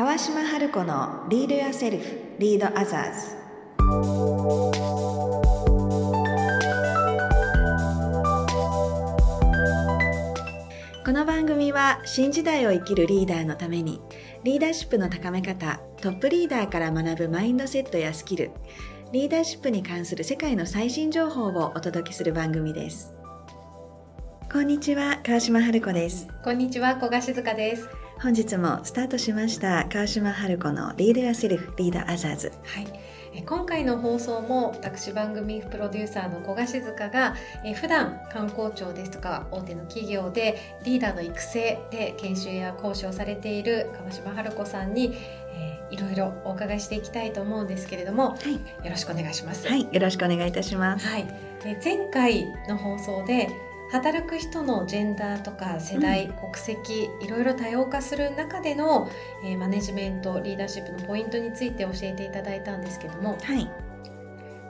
川島春子のリードやセルフリードアザーズ。この番組は新時代を生きるリーダーのためにリーダーシップの高め方トップリーダーから学ぶマインドセットやスキルリーダーシップに関する世界の最新情報をお届けする番組です。こんにちは川島春子です。こんにちは小賀静香です。本日もスタートしました川島春子のリードやセルフリードアザーズ。はい。え今回の放送も私番組プロデューサーの小賀静香がえ普段観光庁ですとか大手の企業でリーダーの育成で研修や講師をされている川島春子さんに、えーいろいろお伺いしていきたいと思うんですけれども、はい。よろしくお願いします。はいよろしくお願いいたします。はい、え前回の放送で働く人のジェンダーとか世代、国籍いろいろ多様化する中での、えーマネジメントリーダーシップのポイントについて教えていただいたんですけども。はい。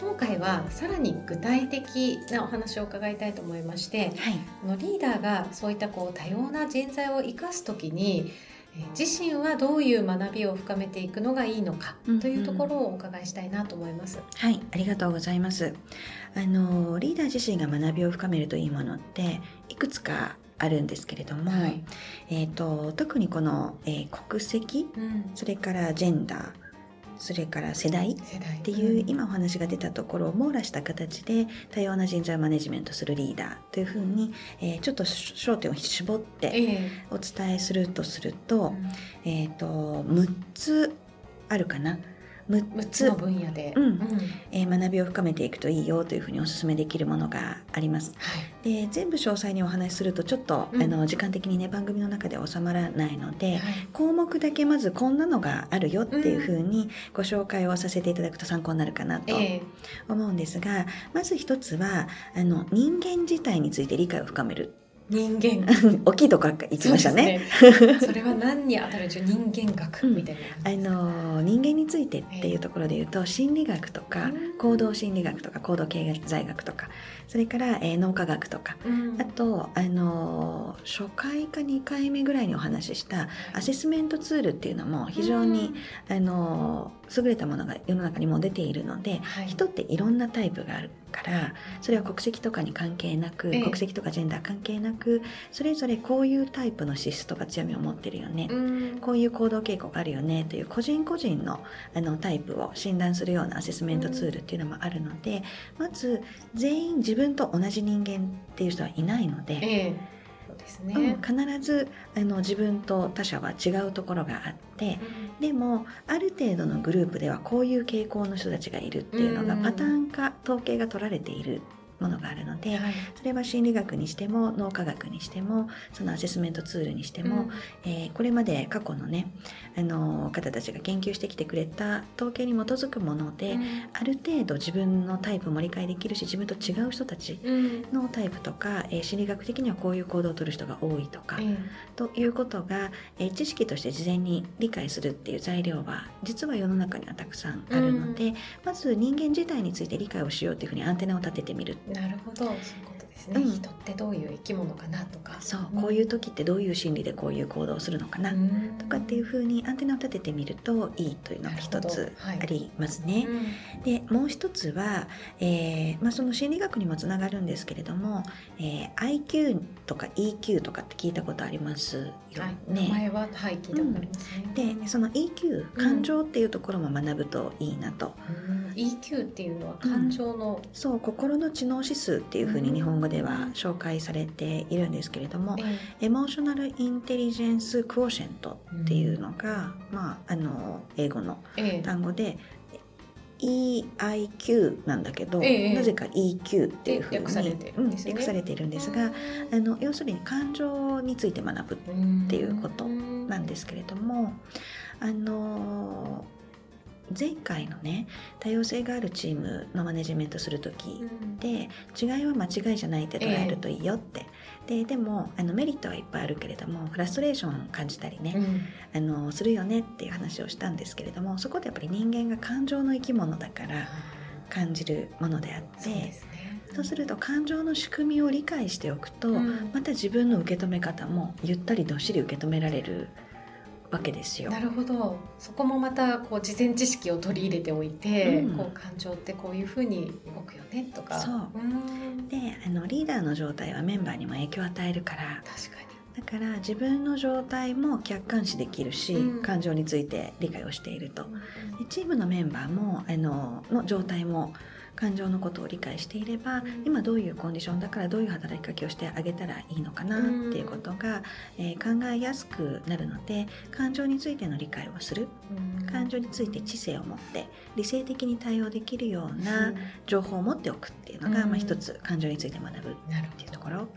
今回はさらに具体的なお話を伺いたいと思いましてはい。このリーダーがそういったこう多様な人材を生かす時にえー自身はどういう学びを深めていくのがいいのかうんうんというところをお伺いしたいなと思います。はい、ありがとうございます。あのリーダー自身が学びを深めるといいものっていくつかあるんですけれども、はいえっ、と特にこの、えー国籍、うん、それからジェンダー、それから世代っていう、今お話が出たところを網羅した形で多様な人材をマネジメントするリーダーというふうに、えーちょっと焦点を絞ってええ。お伝えするとすると、うん。えっ、と6つあるかな。6 6つつの分野で、うん。えー学びを深めていくといいよというふうにお勧めできるものがあります。はい。で全部詳細にお話しするとちょっと、うん。あの時間的にね番組の中では収まらないので、はい。項目だけまずこんなのがあるよっていうふうにご紹介をさせていただくと参考になるかなとええ。思うんですが、まず一つはあの人間自体について理解を深める人間。大きいところから言ってましたね。そね。それは何に当たるんでしょう？人間学みたいなあ感じですか、の人間についてっていうところで言うと心理学とかうん。行動心理学とか行動経済学とかそれから、えー脳科学とかうん。あと、あのー初回か2回目ぐらいにお話ししたアセスメントツールっていうのも非常に、あのー優れたものが世の中にもう出ているので、はい。人っていろんなタイプがあるからそれは国籍とかに関係なく、ええ。国籍とかジェンダー関係なくそれぞれこういうタイプの資質とか強みを持ってるよね、うん。こういう行動傾向があるよねという個人個人のあのタイプを診断するようなアセスメントツールっていうのもあるので、まず全員自分と同じ人間っていう人はいないので、ええそうですね、うん、必ずあの自分と他者は違うところがあってでもある程度のグループではこういう傾向の人たちがいるっていうのがうん。パターン化統計が取られているものがあるので、はい。それは心理学にしても脳科学にしてもそのアセスメントツールにしても、えーこれまで過去のねあの方たちが研究してきてくれた統計に基づくもので、うん。ある程度自分のタイプも理解できるし自分と違う人たちうん。のタイプとか、えー心理学的にはこういう行動をとる人が多いとか、ええ。ということが、えー知識として事前に理解するっていう材料は実は世の中にはたくさんあるので、まず人間自体について理解をしようっていうふうにアンテナを立ててみるなるほど。そういうことですね、うん。人ってどういう生き物かなとか。そうこういう時ってどういう心理でこういう行動をするのかな、うん。とかっていうふうにアンテナを立ててみるといいというのが一つはい。ありますね。うん。でもう一つは、えーまあ、その心理学にもつながるんですけれども、えー IQ とか EQ とかって聞いたことありますよはい、前ははい聞いたことありますね、でその EQ 感情っていうところも学ぶといいなと、うん EQ っていうのは感情の、そう心の知能指数っていうふうにうん。日本語では紹介されているんですけれども、えエモーショナルインテリジェンスクオーシェントっていうのが、まああの英語の単語で EIQ なんだけど、ええ。なぜか EQ っていうふうに訳されてるうんんですね。訳されているんですが、あの要するに感情について学ぶっていうことなんですけれどもあの前回のね多様性があるチームのマネジメントする時で違いは間違いじゃないって捉えるといいよって、ででもあのメリットはいっぱいあるけれどもフラストレーションを感じたりね、うん。あのするよねっていう話をしたんですけれどもそこでやっぱり人間が感情の生き物だから感じるものであってそうですね。そうすると感情の仕組みを理解しておくと、うん。また自分の受け止め方もゆったりどっしり受け止められるわけですよ。なるほど。そこもまたこう事前知識を取り入れておいて、うん。こう感情ってこういうふうに動くよねとか。そう。うん。であのリーダーの状態はメンバーにも影響を与えるから。確かだから自分の状態も客観視できるし、うん。感情について理解をしていると。に。でチームのメンバーもあのの状態も感情のことを理解していれば、うん今どういうコンディションだからどういう働きかけをしてあげたらいいのかなっていうことが、えー考えやすくなるので感情についての理解をする。うん。感情について知性を持って理性的に対応できるような情報を持っておくっていうのが、うん。まあ、一つ感情について学ぶっていうところ。はい。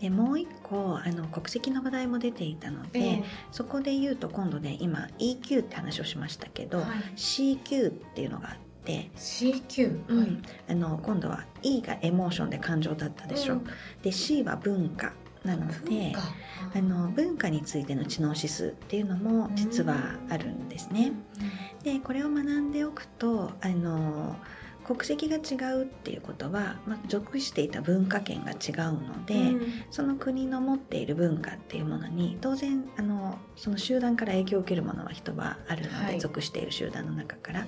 でもう一個あの国籍の話題も出ていたので、えそこで言うと今度ね今 EQ って話をしましたけど、えはい。CQ っていうのがあって、CQ うん。はい。あの今度は E がエモーションで感情だったでしょ、うん。で C は文化なのであの文化についての知能指数っていうのも実はあるんですね。でこれを学んでおくとあの国籍が違うっていうことは、まあ、属していた文化圏が違うので、うん。その国の持っている文化っていうものに当然あのその集団から影響を受けるものは人はあるので、はい。属している集団の中から。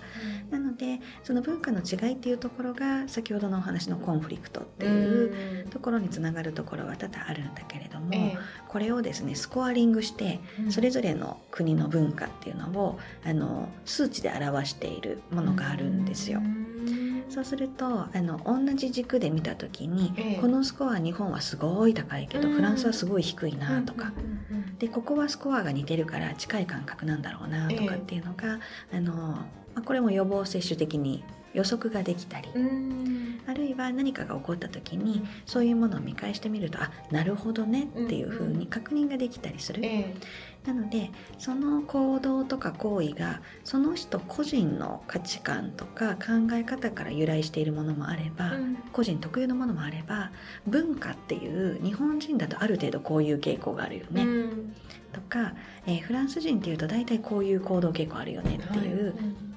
なのでその文化の違いっていうところが先ほどのお話のコンフリクトっていうところにつながるところは多々あるんだけれども、えこれをですねスコアリングしてえそれぞれの国の文化っていうのをあの数値で表しているものがあるんですよ。う。んそうするとあの同じ軸で見た時に、ええ。このスコア日本はすごい高いけど、うん。フランスはすごい低いなとか、でここはスコアが似てるから近い感覚なんだろうなとかっていうのが、あのまあ、これも予防接種的に予測ができたり、うん。あるいは何かが起こった時にそういうものを見返してみるとあなるほどねっていうふうに確認ができたりする。えなのでその行動とか行為がその人個人の価値観とか考え方から由来しているものもあれば、えうん。個人特有のものもあれば文化っていう日本人だとある程度こういう傾向があるよね、うん。とか、えーフランス人っていうと大体こういう行動傾向あるよねっていう、はい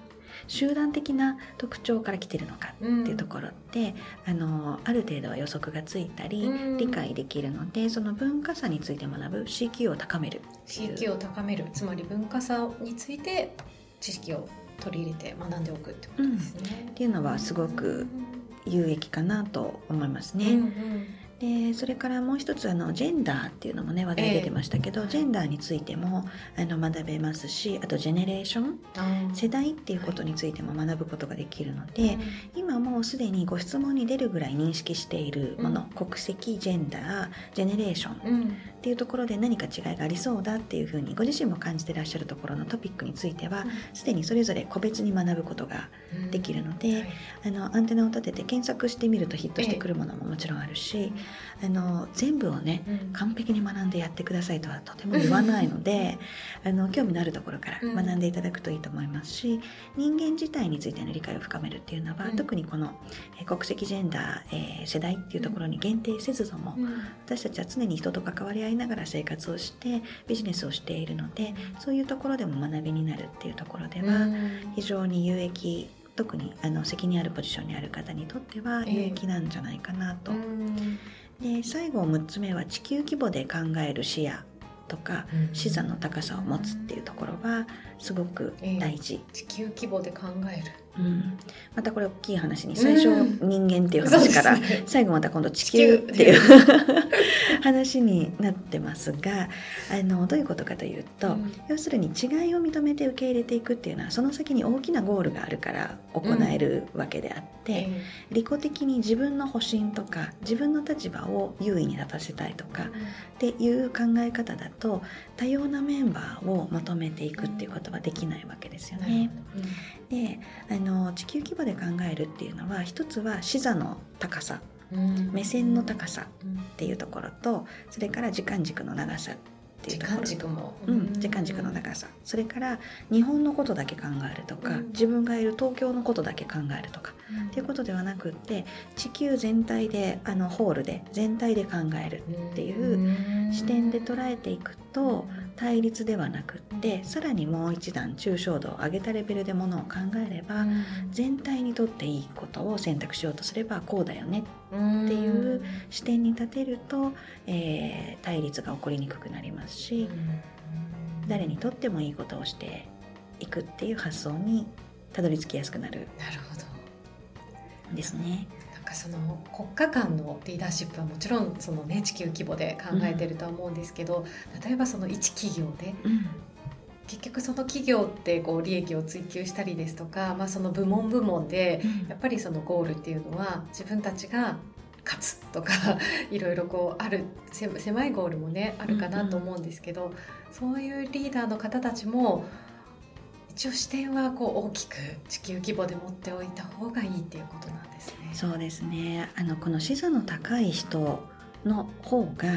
集団的な特徴から来てるのかっていうところって、あのある程度は予測がついたり、うん。理解できるのでその文化差について学ぶ CQ を高める CQ を高める。つまり文化差について知識を取り入れて学んでおくってことですね。っていうのはすごく有益かなと思いますね。うんうんでそれからもう一つあのジェンダーっていうのもね話題出てましたけど、ええ。ジェンダーについてもあの学べますしあとジェネレーション世代っていうことについても学ぶことができるので、今もうすでにご質問に出るぐらい認識しているもの、うん。国籍ジェンダージェネレーションっうん。うんていうところで何か違いがありそうだっていうふうにご自身も感じてらっしゃるところのトピックについてはすでにそれぞれ個別に学ぶことがうんできるので、はい。あのアンテナを立てて検索してみるとヒットしてくるものももちろんあるし、あの全部をねうん。完璧に学んでやってくださいとはとても言わないのであの興味のあるところからうん。学んでいただくといいと思いますし、人間自体についての理解を深めるっていうのは、うん。特にこのえー国籍ジェンダー、えー世代っていうところに限定せずとも、うん。私たちは常に人と関わり合いながら生活をしてビジネスをしているのでそういうところでも学びになるっていうところでは、非常に有益特にあの責任あるポジションにある方にとっては有益なんじゃないかなと。うんで最後6つ目は地球規模で考える視野とかうん視座の高さを持つっていうところはすごく大事、地球規模で考える。うん、またこれ大きい話に最初うん。人間っていう話から、最後また今度地球っていう 話になってますがあのどういうことかというと、うん。要するに違いを認めて受け入れていくっていうのはその先に大きなゴールがあるから行えるわけであって、え利己的に自分の保身とか自分の立場を優位に立たせたいとかっていう考え方だと多様なメンバーをまとめていくっていうことはできないわけですよえね。であの地球規模で考えるっていうのは一つは視座の高さうん。目線の高さうん。っていうところとそれから時間軸の長さっていう時ところ。間軸も。うん、時間軸の長さ。それから日本のことだけ考えるとか、うん。自分がいる東京のことだけ考えるとかうん。っていうことではなくって地球全体であのホールで全体で考えるっていう視点で捉えていくと対立ではなくってさらにもう一段抽象度を上げたレベルでものを考えれば全体にとっていいことを選択しようとすればこうだよねっていう視点に立てると、えー対立が起こりにくくなりますし誰にとってもいいことをしていくっていう発想にたどり着きやすくなるなるほど。ですね。その国家間のリーダーシップはもちろんその、ね、地球規模で考えてるとは思うんですけど、うん、例えばその一企業で、うん、結局その企業ってこう利益を追求したりですとか、まあ、その部門部門でやっぱりそのゴールっていうのは自分たちが勝つとか いろいろこうある狭いゴールもねあるかなと思うんですけど、うんうん、そういうリーダーの方たちも一応視点はこう大きく地球規模で持っておいた方がいいっていうことなんですね。そうですねあのこの視座の高い人の方が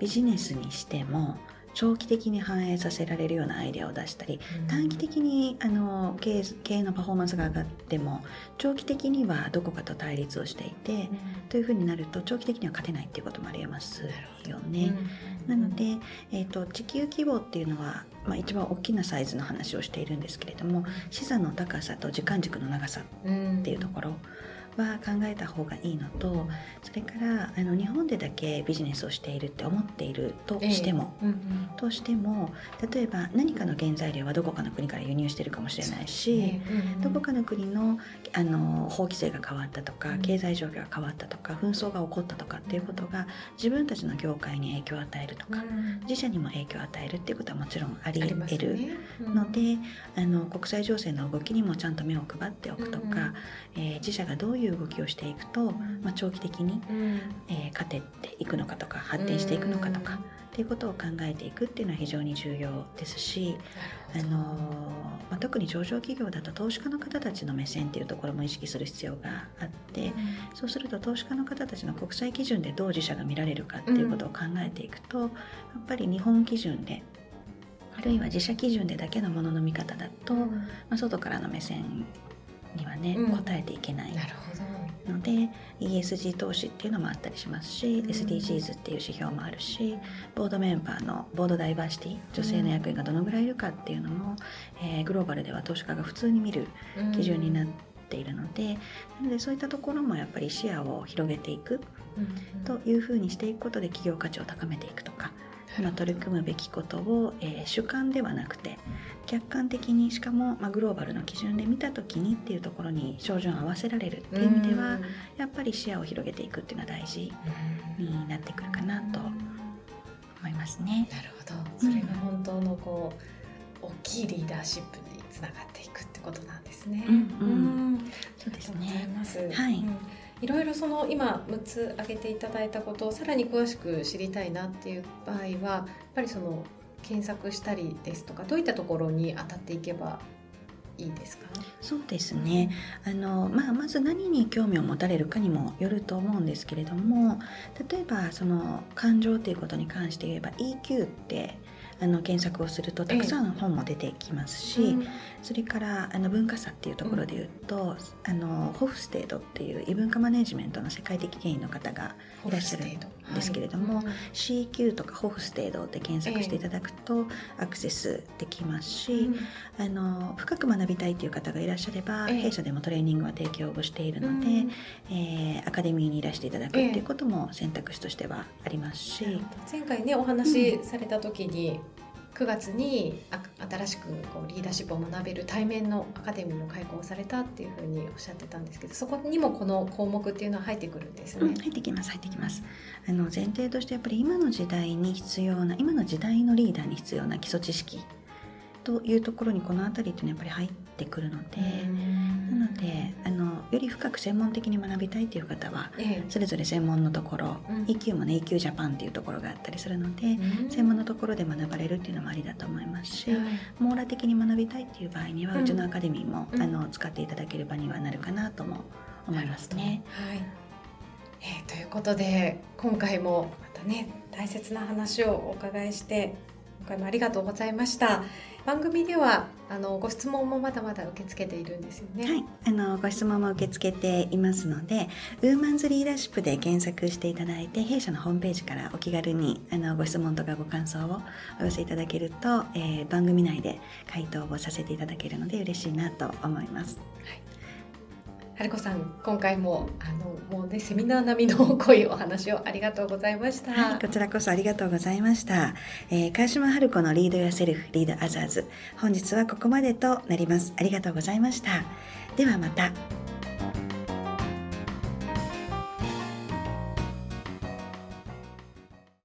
ビジネスにしても、長期的に反映させられるようなアイデアを出したり、うん、短期的にあの経営経営のパフォーマンスが上がっても長期的にはどこかと対立をしていて、うん、というふうになると長期的には勝てないっていうこともありえますよね。なので、えーと、地球規模っていうのは、まあ、一番大きなサイズの話をしているんですけれども視座の高さと時間軸の長さっていうところ。うんは考えた方がいいのとそれからあの日本でだけビジネスをしているって思っているとしても、えーうんうん、としても例えば何かの原材料はどこかの国から輸入してるかもしれないし、ねうんうん、どこかの国のあの法規制が変わったとか、うん、経済状況が変わったとか紛争が起こったとかっていうことが自分たちの業界に影響を与えるとか、うん、自社にも影響を与えるっていうことはもちろんあり得るので、ね。うん、あの国際情勢の動きにもちゃんと目を配っておくとか、うん、えー、自社がどういういう動きをしていくと、まあ、長期的に、うん、えー、勝てていくのかとか発展していくのかとか、っていうことを考えていくっていうのは非常に重要ですし、あのまあ、特に上場企業だと投資家の方たちの目線っていうところも意識する必要があって、うん、そうすると投資家の方たちの国際基準でどう自社が見られるかっていうことを考えていくと、やっぱり日本基準であるいは自社基準でだけのものの見方だと、まあ、外からの目線にはね、うん、答えていけない。ので ESG 投資っていうのもあったりしますし、うん、SDGs っていう指標もあるしボードメンバーのボードダイバーシティ女性の役員がどのぐらいいるかっていうのも、えー、グローバルでは投資家が普通に見る基準になっているので、なのでそういったところもやっぱり視野を広げていくというふうにしていくことで企業価値を高めていくとか。今取り組むべきことを、えー、主観ではなくて客観的にしかも、まあ、グローバルの基準で見た時にっていうところに照準を合わせられるっていう意味ではやっぱり視野を広げていくっていうのは大事になってくるかなと思いますね。なるほどそれが本当のこう、うん、大きいリーダーシップにつながっていくってことなんですね。うん、いろいろその今6つ挙げていただいたことをさらに詳しく知りたいなっていう場合はやっぱりその検索したりですとかどういったところに当たっていけばいいですか？そうですね。あの、まあ、まず何に興味を持たれるかにもよると思うんですけれども例えばその感情ということに関して言えば EQ ってあの検索をするとたくさん本も出てきますし、ええ、それからあの文化差っていうところで言うと、うん、あのホフステードっていう異文化マネジメントの世界的権威の方がいらっしゃる。んですけれども、はい。うん、CQ とかホフステードで検索していただくとアクセスできますし、え、あの深く学びたいという方がいらっしゃれば、弊社でもトレーニングは提供をしているので、うん、えー、アカデミーにいらしていただくっていうことも選択肢としてはありますし、前回ねお話しされた時に、9月に新しくこうリーダーシップを学べる対面のアカデミーも開講されたっていうふうにおっしゃってたんですけどそこにもこの項目っていうのは入ってくるんですね。うん、入ってきます入ってきます。あの前提としてやっぱり今の時代に必要な今の時代のリーダーに必要な基礎知識というところにこの辺りっていうのはやっぱり入ってくるので。なのであのより深く専門的に学びたいという方は、ええ、それぞれ専門のところ、うん、EQ もね EQ ジャパンっていうところがあったりするので、うん、専門のところで学ばれるっていうのもありだと思いますし、はい、網羅的に学びたいっていう場合には、うん、うちのアカデミーも、あの使っていただける場にはなるかなとも思いますね。はい。えー、ということで今回もまたね大切な話をお伺いして今回もありがとうございました。番組ではあのご質問もまだまだ受け付けているんですよね。はい、あのご質問も受け付けていますので、ウーマンズリーダーシップで検索していただいて、弊社のホームページからお気軽にあのご質問とかご感想をお寄せいただけると、えー、番組内で回答をさせていただけるので嬉しいなと思います。はい春子さん今回もあのもうねセミナー並みの濃いお話をありがとうございました。はい、こちらこそありがとうございました。えー、川島春子のリードやセルフリードアザーズ本日はここまでとなります。ありがとうございました。ではまた。